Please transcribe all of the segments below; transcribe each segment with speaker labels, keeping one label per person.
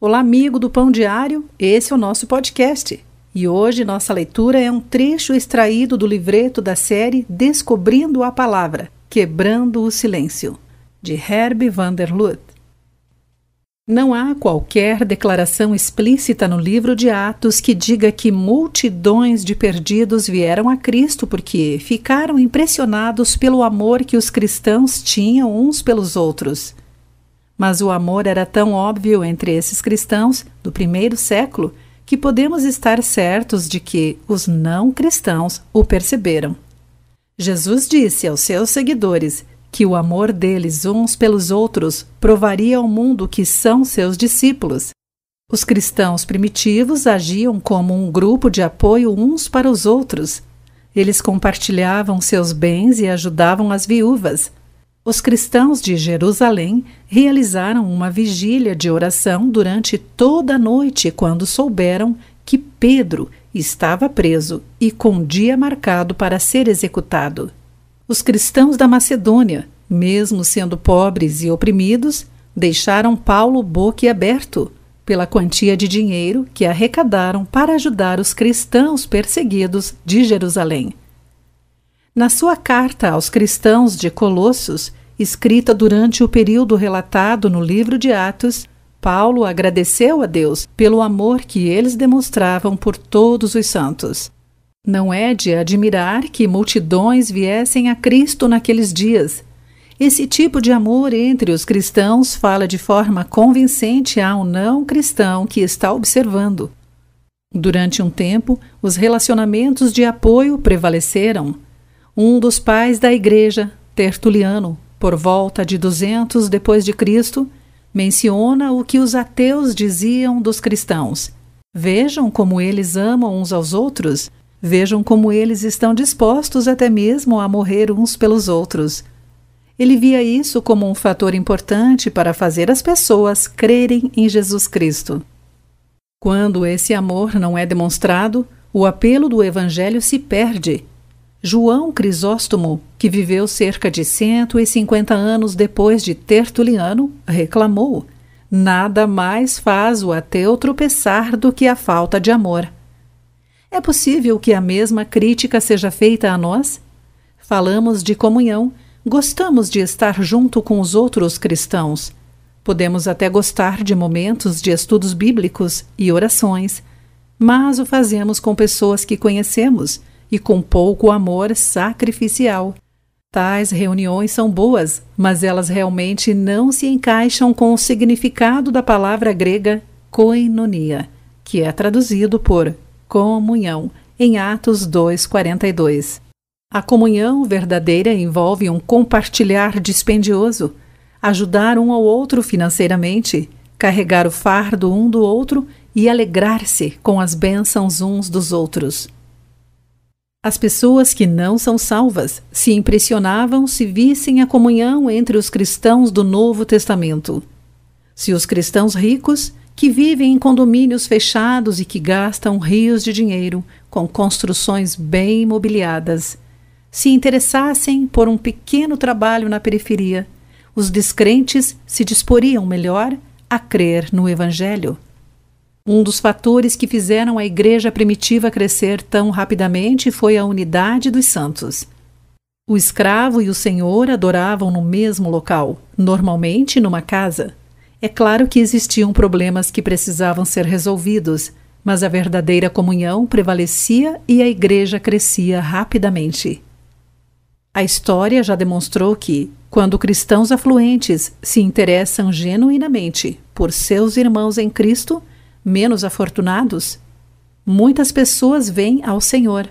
Speaker 1: Olá, amigo do Pão Diário, esse é o nosso podcast. E hoje nossa leitura é um trecho extraído do livreto da série Descobrindo a Palavra, Quebrando o Silêncio, de Herb van der Lut. Não há qualquer declaração explícita no livro de Atos que diga que multidões de perdidos vieram a Cristo porque ficaram impressionados pelo amor que os cristãos tinham uns pelos outros. Mas o amor era tão óbvio entre esses cristãos do primeiro século que podemos estar certos de que os não cristãos o perceberam. Jesus disse aos seus seguidores que o amor deles uns pelos outros provaria ao mundo que são seus discípulos. Os cristãos primitivos agiam como um grupo de apoio uns para os outros. Eles compartilhavam seus bens e ajudavam as viúvas, os cristãos de Jerusalém realizaram uma vigília de oração durante toda a noite quando souberam que Pedro estava preso e com dia marcado para ser executado. Os cristãos da Macedônia, mesmo sendo pobres e oprimidos, deixaram Paulo boquiaberto pela quantia de dinheiro que arrecadaram para ajudar os cristãos perseguidos de Jerusalém. Na sua carta aos cristãos de Colossos, escrita durante o período relatado no livro de Atos, Paulo agradeceu a Deus pelo amor que eles demonstravam por todos os santos. Não é de admirar que multidões viessem a Cristo naqueles dias. Esse tipo de amor entre os cristãos fala de forma convincente ao não cristão que está observando. Durante um tempo, os relacionamentos de apoio prevaleceram. Um dos pais da igreja, Tertuliano, por volta de 200 depois de Cristo, menciona o que os ateus diziam dos cristãos. Vejam como eles amam uns aos outros, vejam como eles estão dispostos até mesmo a morrer uns pelos outros. Ele via isso como um fator importante para fazer as pessoas crerem em Jesus Cristo. Quando esse amor não é demonstrado, o apelo do Evangelho se perde João Crisóstomo, que viveu cerca de 150 anos depois de Tertuliano, reclamou: Nada mais faz o ateu tropeçar do que a falta de amor. É possível que a mesma crítica seja feita a nós? Falamos de comunhão, gostamos de estar junto com os outros cristãos. Podemos até gostar de momentos de estudos bíblicos e orações, mas o fazemos com pessoas que conhecemos e com pouco amor sacrificial. Tais reuniões são boas, mas elas realmente não se encaixam com o significado da palavra grega koinonia, que é traduzido por comunhão em Atos 2:42. A comunhão verdadeira envolve um compartilhar dispendioso, ajudar um ao outro financeiramente, carregar o fardo um do outro e alegrar-se com as bênçãos uns dos outros. As pessoas que não são salvas se impressionavam se vissem a comunhão entre os cristãos do Novo Testamento. Se os cristãos ricos, que vivem em condomínios fechados e que gastam rios de dinheiro com construções bem imobiliadas, se interessassem por um pequeno trabalho na periferia, os descrentes se disporiam melhor a crer no Evangelho. Um dos fatores que fizeram a igreja primitiva crescer tão rapidamente foi a unidade dos santos. O escravo e o senhor adoravam no mesmo local, normalmente numa casa. É claro que existiam problemas que precisavam ser resolvidos, mas a verdadeira comunhão prevalecia e a igreja crescia rapidamente. A história já demonstrou que, quando cristãos afluentes se interessam genuinamente por seus irmãos em Cristo, menos afortunados, muitas pessoas vêm ao Senhor.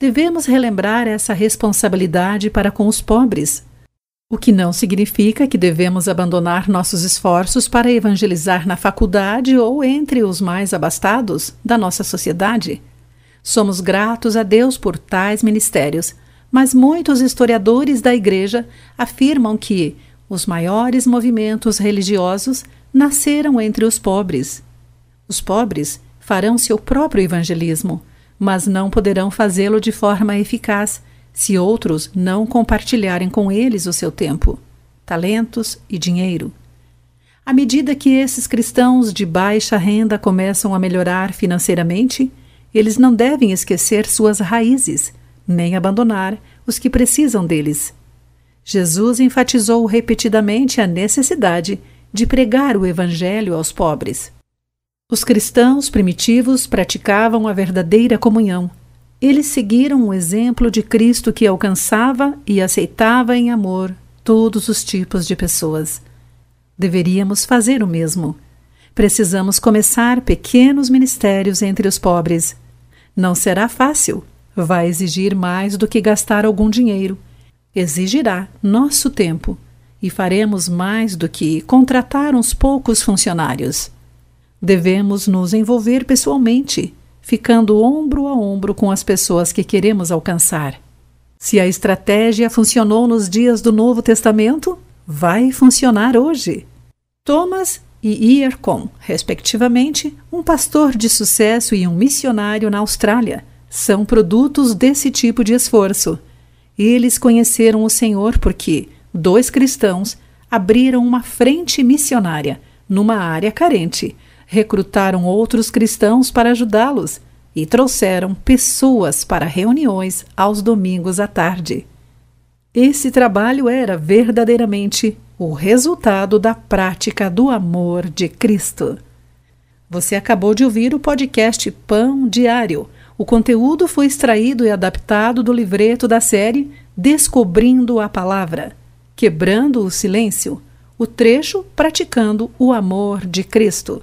Speaker 1: Devemos relembrar essa responsabilidade para com os pobres, o que não significa que devemos abandonar nossos esforços para evangelizar na faculdade ou entre os mais abastados da nossa sociedade. Somos gratos a Deus por tais ministérios, mas muitos historiadores da Igreja afirmam que os maiores movimentos religiosos nasceram entre os pobres. Os pobres farão seu próprio evangelismo, mas não poderão fazê-lo de forma eficaz se outros não compartilharem com eles o seu tempo, talentos e dinheiro. À medida que esses cristãos de baixa renda começam a melhorar financeiramente, eles não devem esquecer suas raízes, nem abandonar os que precisam deles. Jesus enfatizou repetidamente a necessidade de pregar o Evangelho aos pobres. Os cristãos primitivos praticavam a verdadeira comunhão. Eles seguiram o exemplo de Cristo que alcançava e aceitava em amor todos os tipos de pessoas. Deveríamos fazer o mesmo. Precisamos começar pequenos ministérios entre os pobres. Não será fácil, vai exigir mais do que gastar algum dinheiro. Exigirá nosso tempo e faremos mais do que contratar uns poucos funcionários. Devemos nos envolver pessoalmente, ficando ombro a ombro com as pessoas que queremos alcançar. Se a estratégia funcionou nos dias do Novo Testamento, vai funcionar hoje. Thomas e Iercom, respectivamente, um pastor de sucesso e um missionário na Austrália, são produtos desse tipo de esforço. Eles conheceram o Senhor porque dois cristãos abriram uma frente missionária numa área carente recrutaram outros cristãos para ajudá-los e trouxeram pessoas para reuniões aos domingos à tarde. Esse trabalho era verdadeiramente o resultado da prática do amor de Cristo. Você acabou de ouvir o podcast Pão Diário. O conteúdo foi extraído e adaptado do livreto da série Descobrindo a Palavra, Quebrando o Silêncio, o trecho Praticando o Amor de Cristo.